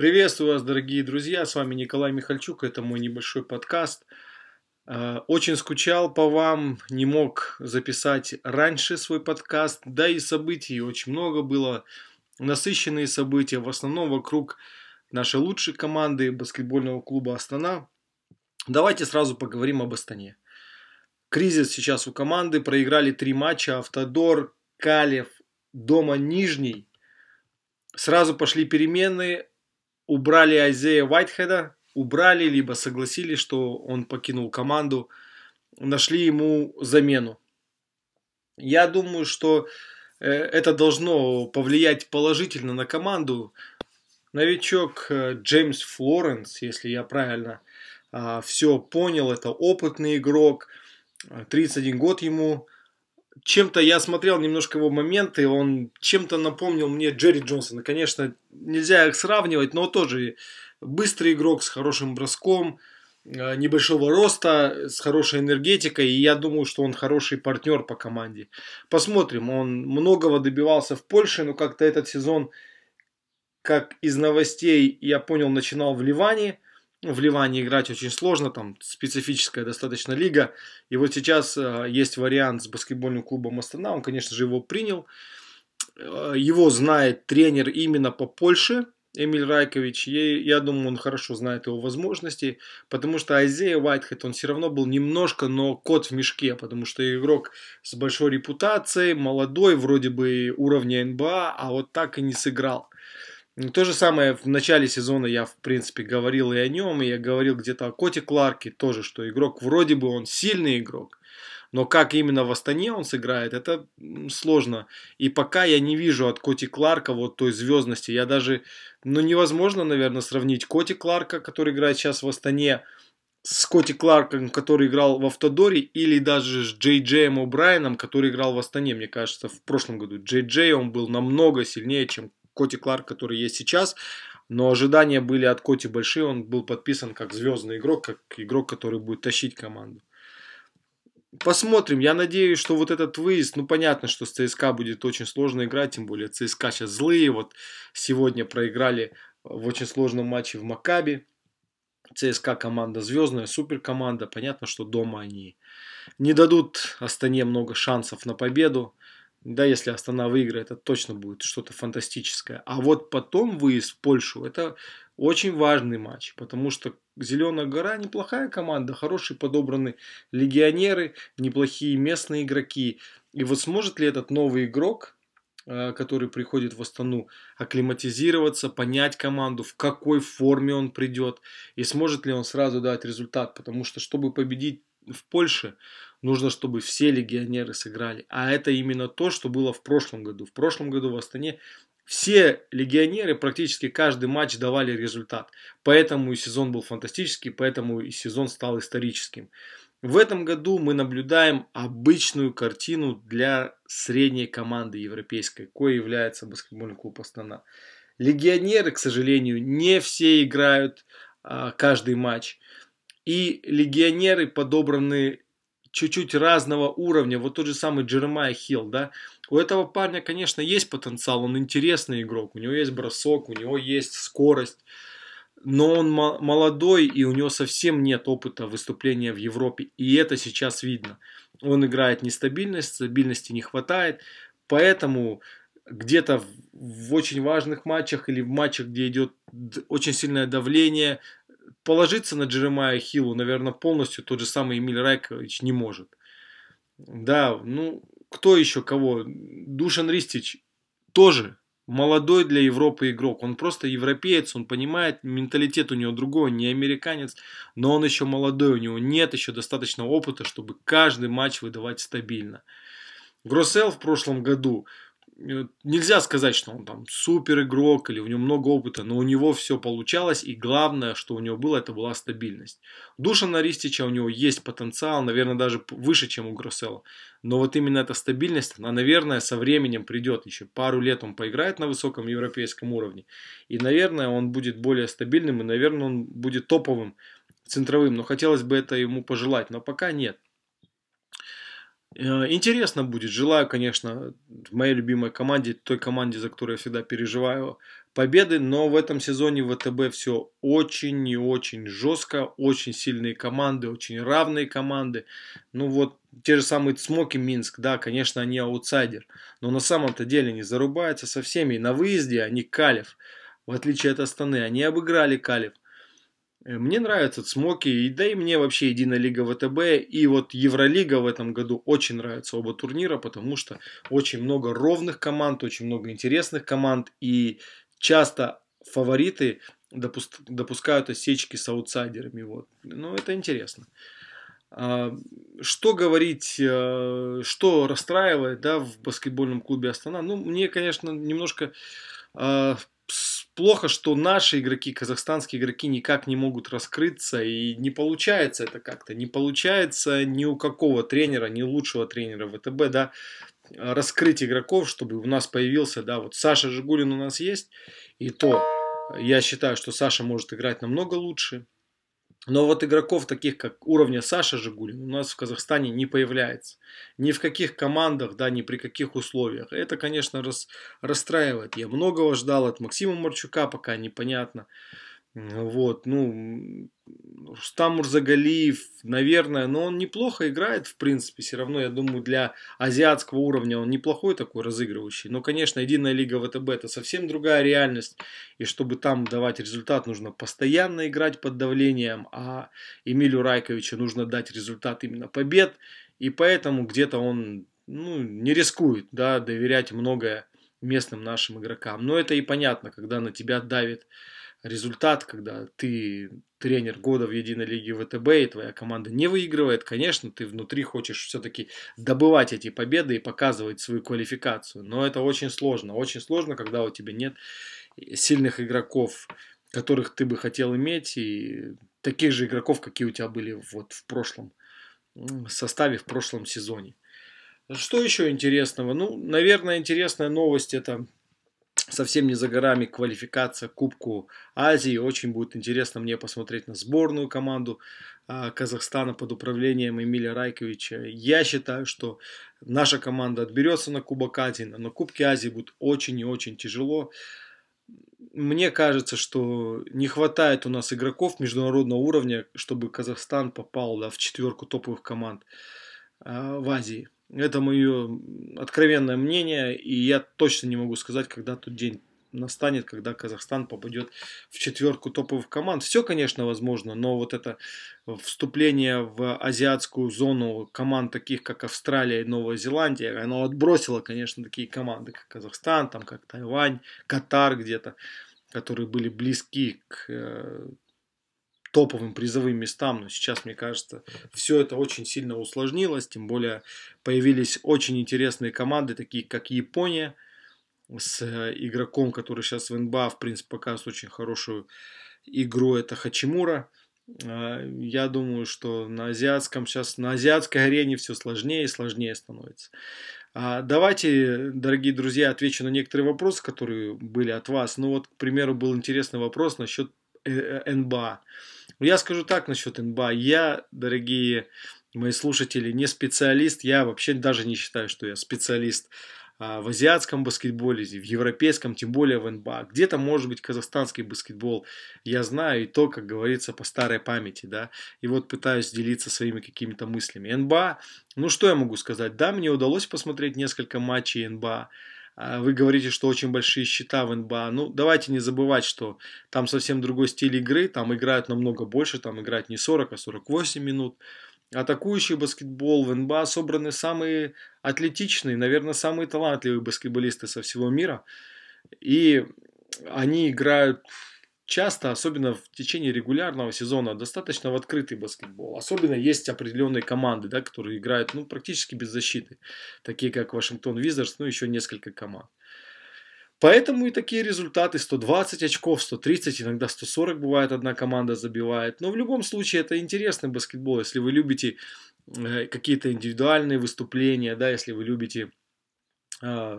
Приветствую вас, дорогие друзья, с вами Николай Михальчук, это мой небольшой подкаст. Э, очень скучал по вам, не мог записать раньше свой подкаст, да и событий очень много было, насыщенные события, в основном вокруг нашей лучшей команды баскетбольного клуба Астана. Давайте сразу поговорим об Астане. Кризис сейчас у команды, проиграли три матча, Автодор, Калев, дома Нижний. Сразу пошли перемены, убрали Айзея Уайтхеда, убрали, либо согласились, что он покинул команду, нашли ему замену. Я думаю, что э, это должно повлиять положительно на команду. Новичок э, Джеймс Флоренс, если я правильно а, все понял, это опытный игрок, 31 год ему. Чем-то я смотрел немножко его моменты, он чем-то напомнил мне Джерри Джонсона. Конечно, нельзя их сравнивать, но тоже быстрый игрок с хорошим броском, э, небольшого роста, с хорошей энергетикой, и я думаю, что он хороший партнер по команде. Посмотрим, он многого добивался в Польше, но как-то этот сезон, как из новостей я понял, начинал в Ливане. В Ливане играть очень сложно, там специфическая достаточно лига. И вот сейчас э, есть вариант с баскетбольным клубом Астана, он, конечно же, его принял. Э, его знает тренер именно по Польше, Эмиль Райкович, я, я думаю, он хорошо знает его возможности, потому что Айзея Уайтхед, он все равно был немножко, но кот в мешке, потому что игрок с большой репутацией, молодой, вроде бы уровня НБА, а вот так и не сыграл. То же самое в начале сезона я, в принципе, говорил и о нем, и я говорил где-то о Коте Кларке тоже, что игрок вроде бы он сильный игрок, но как именно в Астане он сыграет, это сложно. И пока я не вижу от Коти Кларка вот той звездности. Я даже, ну невозможно, наверное, сравнить Коти Кларка, который играет сейчас в Астане, с Коти Кларком, который играл в Автодоре, или даже с Джей Джеем О'Брайеном, который играл в Астане, мне кажется, в прошлом году. Джей Джей, он был намного сильнее, чем Коти Кларк, который есть сейчас. Но ожидания были от Коти большие, он был подписан как звездный игрок, как игрок, который будет тащить команду. Посмотрим. Я надеюсь, что вот этот выезд, ну понятно, что с ЦСКА будет очень сложно играть, тем более ЦСКА сейчас злые. Вот сегодня проиграли в очень сложном матче в Макаби. ЦСКА команда звездная, супер команда. Понятно, что дома они не дадут Астане много шансов на победу. Да, если Астана выиграет, это точно будет что-то фантастическое. А вот потом выезд в Польшу, это очень важный матч, потому что Зеленая гора неплохая команда, хорошие подобраны легионеры, неплохие местные игроки. И вот сможет ли этот новый игрок, э, который приходит в Астану, акклиматизироваться, понять команду, в какой форме он придет, и сможет ли он сразу дать результат, потому что чтобы победить в Польше, нужно, чтобы все легионеры сыграли. А это именно то, что было в прошлом году. В прошлом году в Астане все легионеры практически каждый матч давали результат. Поэтому и сезон был фантастический, поэтому и сезон стал историческим. В этом году мы наблюдаем обычную картину для средней команды европейской, кое является баскетбольный клуб Астана. Легионеры, к сожалению, не все играют а, каждый матч. И легионеры подобраны чуть-чуть разного уровня. Вот тот же самый Джеремай Хилл, да. У этого парня, конечно, есть потенциал, он интересный игрок, у него есть бросок, у него есть скорость. Но он молодой, и у него совсем нет опыта выступления в Европе. И это сейчас видно. Он играет нестабильность, стабильности не хватает. Поэтому где-то в очень важных матчах или в матчах, где идет очень сильное давление, положиться на Джеремая Хиллу, наверное, полностью тот же самый Эмиль Райкович не может. Да, ну, кто еще кого? Душан Ристич тоже молодой для Европы игрок. Он просто европеец, он понимает, менталитет у него другой, не американец, но он еще молодой, у него нет еще достаточно опыта, чтобы каждый матч выдавать стабильно. Гроссел в прошлом году нельзя сказать, что он там супер игрок или у него много опыта, но у него все получалось, и главное, что у него было, это была стабильность. Душана Ристича у него есть потенциал, наверное, даже выше, чем у Гроссела. Но вот именно эта стабильность, она, наверное, со временем придет. Еще пару лет он поиграет на высоком европейском уровне. И, наверное, он будет более стабильным, и, наверное, он будет топовым центровым. Но хотелось бы это ему пожелать, но пока нет. Э, интересно будет. Желаю, конечно, моей любимой команде, той команде, за которую я всегда переживаю, победы. Но в этом сезоне в ВТБ все очень и очень жестко. Очень сильные команды, очень равные команды. Ну вот, те же самые Цмоки Минск, да, конечно, они аутсайдер. Но на самом-то деле не зарубаются со всеми. И на выезде они Калев. В отличие от Астаны, они обыграли Калев. Э, мне нравятся Цмоки, да и мне вообще Единая Лига ВТБ и вот Евролига в этом году очень нравятся оба турнира, потому что очень много ровных команд, очень много интересных команд, и часто фавориты допуск, допускают осечки с аутсайдерами. Вот. Ну, это интересно. А, что говорить, э, что расстраивает да, в баскетбольном клубе Астана? Ну, мне, конечно, немножко а, плохо, что наши игроки, казахстанские игроки никак не могут раскрыться и не получается это как-то, не получается ни у какого тренера, ни лучшего тренера ВТБ, да, раскрыть игроков, чтобы у нас появился, да, вот Саша Жигулин у нас есть, и то я считаю, что Саша может играть намного лучше, но вот игроков таких, как уровня Саша Жигулин, у нас в Казахстане не появляется. Ни в каких командах, да, ни при каких условиях. Это, конечно, рас, расстраивает. Я многого ждал от Максима Марчука, пока непонятно. Вот, ну, Рустам Мурзагалиев, наверное, но он неплохо играет, в принципе, все равно, я думаю, для азиатского уровня он неплохой такой разыгрывающий. Но, конечно, единая лига ВТБ это совсем другая реальность, и чтобы там давать результат, нужно постоянно играть под давлением, а Эмилю Райковичу нужно дать результат именно побед, и поэтому где-то он ну, не рискует да, доверять многое местным нашим игрокам. Но это и понятно, когда на тебя давит результат, когда ты тренер года в единой лиге ВТБ, и твоя команда не выигрывает, конечно, ты внутри хочешь все-таки добывать эти победы и показывать свою квалификацию. Но это очень сложно. Очень сложно, когда у тебя нет сильных игроков, которых ты бы хотел иметь, и таких же игроков, какие у тебя были вот в прошлом составе, в прошлом сезоне. Что еще интересного? Ну, наверное, интересная новость это совсем не за горами квалификация Кубку Азии. Очень будет интересно мне посмотреть на сборную команду а, Казахстана под управлением Эмиля Райковича. Я считаю, что наша команда отберется на Кубок Азии, но на Кубке Азии будет очень и очень тяжело. Мне кажется, что не хватает у нас игроков международного уровня, чтобы Казахстан попал да, в четверку топовых команд э, в Азии. Это мое откровенное мнение, и я точно не могу сказать, когда тот день настанет, когда Казахстан попадет в четверку топовых команд. Все, конечно, возможно, но вот это вступление в азиатскую зону команд таких, как Австралия и Новая Зеландия, оно отбросило, конечно, такие команды, как Казахстан, там, как Тайвань, Катар где-то, которые были близки к э, топовым призовым местам, но сейчас, мне кажется, все это очень сильно усложнилось, тем более появились очень интересные команды, такие как Япония, с э, игроком, который сейчас в НБА, в принципе, показывает очень хорошую игру, это Хачимура. А, я думаю, что на азиатском сейчас, на азиатской арене все сложнее и сложнее становится. А, давайте, дорогие друзья, отвечу на некоторые вопросы, которые были от вас. Ну вот, к примеру, был интересный вопрос насчет э, э, НБА. Я скажу так насчет НБА. Я, дорогие мои слушатели, не специалист. Я вообще даже не считаю, что я специалист а, в азиатском баскетболе, в европейском, тем более в НБА. Где-то, может быть, казахстанский баскетбол я знаю, и то, как говорится, по старой памяти, да. И вот пытаюсь делиться своими какими-то мыслями. НБА, ну что я могу сказать? Да, мне удалось посмотреть несколько матчей НБА. А, вы говорите, что очень большие счета в НБА. Ну, давайте не забывать, что там совсем другой стиль игры. Там играют намного больше. Там играют не 40, а 48 минут. Атакующий баскетбол в НБА собраны самые атлетичные, наверное, самые талантливые баскетболисты со всего мира. И они играют часто, особенно в течение регулярного сезона, достаточно в открытый баскетбол. Особенно есть определенные команды, да, которые играют ну, практически без защиты, такие как Вашингтон Визардс, ну еще несколько команд. Поэтому и такие результаты 120 очков, 130, иногда 140 бывает одна команда забивает. Но в любом случае это интересный баскетбол, если вы любите э, какие-то индивидуальные выступления, да, если вы любите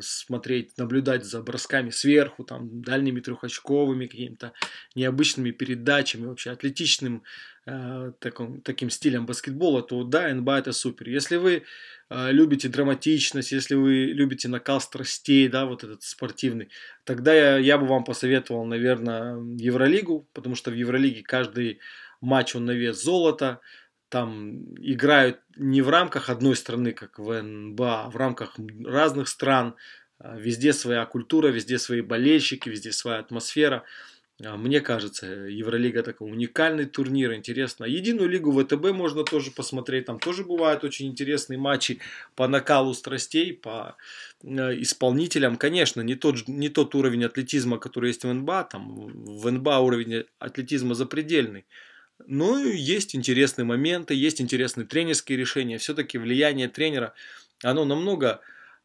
смотреть, наблюдать за бросками сверху, там, дальними трехочковыми, какими-то необычными передачами, вообще атлетичным э, таком, таким стилем баскетбола, то да, НБА это супер. Если вы э, любите драматичность, если вы любите накал страстей, да, вот этот спортивный, тогда я, я бы вам посоветовал, наверное, Евролигу, потому что в Евролиге каждый матч он на вес золота, там играют не в рамках одной страны, как в НБА, а в рамках разных стран. А, везде своя культура, везде свои болельщики, везде своя атмосфера. А, мне кажется, Евролига такой уникальный турнир, интересно. Единую лигу ВТБ можно тоже посмотреть, там тоже бывают очень интересные матчи по накалу страстей, по исполнителям. Конечно, не тот, не тот уровень атлетизма, который есть в НБА, там в НБА уровень атлетизма запредельный. Ну, есть интересные моменты, есть интересные тренерские решения. Все-таки влияние тренера, оно намного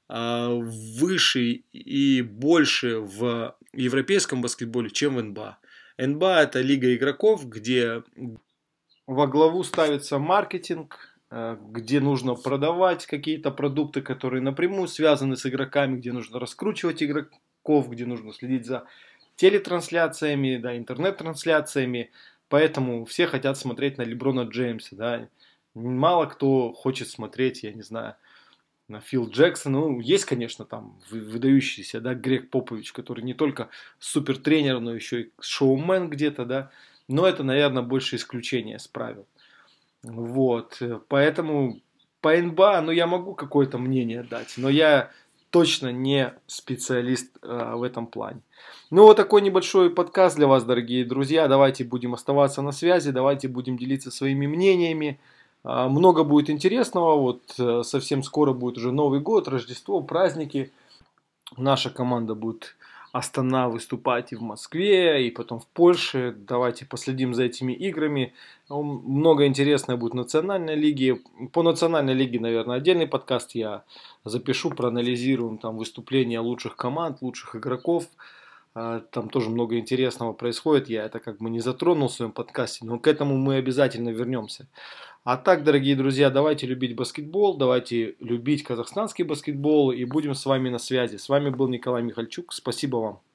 э, выше и больше в европейском баскетболе, чем в НБА. НБА это лига игроков, где во главу ставится маркетинг, э, где нужно продавать какие-то продукты, которые напрямую связаны с игроками, где нужно раскручивать игроков, где нужно следить за телетрансляциями, да, интернет-трансляциями, Поэтому все хотят смотреть на Леброна Джеймса, да. Мало кто хочет смотреть, я не знаю, на Фил Джексона. Ну, есть, конечно, там выдающийся, да, Грег Попович, который не только супер тренер, но еще и шоумен где-то, да. Но это, наверное, больше исключение с правил. Вот, поэтому по НБА, ну, я могу какое-то мнение дать, но я точно не специалист э, в этом плане. Ну вот такой небольшой подкаст для вас, дорогие друзья. Давайте будем оставаться на связи, давайте будем делиться своими мнениями. Э, много будет интересного. Вот э, совсем скоро будет уже Новый год, Рождество, праздники. Наша команда будет Астана выступать и в Москве, и потом в Польше. Давайте последим за этими играми. Много интересного будет в национальной лиге. По национальной лиге, наверное, отдельный подкаст я запишу, проанализируем там выступления лучших команд, лучших игроков. А, там тоже много интересного происходит. Я это как бы не затронул в своем подкасте, но к этому мы обязательно вернемся. А так, дорогие друзья, давайте любить баскетбол, давайте любить казахстанский баскетбол и будем с вами на связи. С вами был Николай Михальчук. Спасибо вам.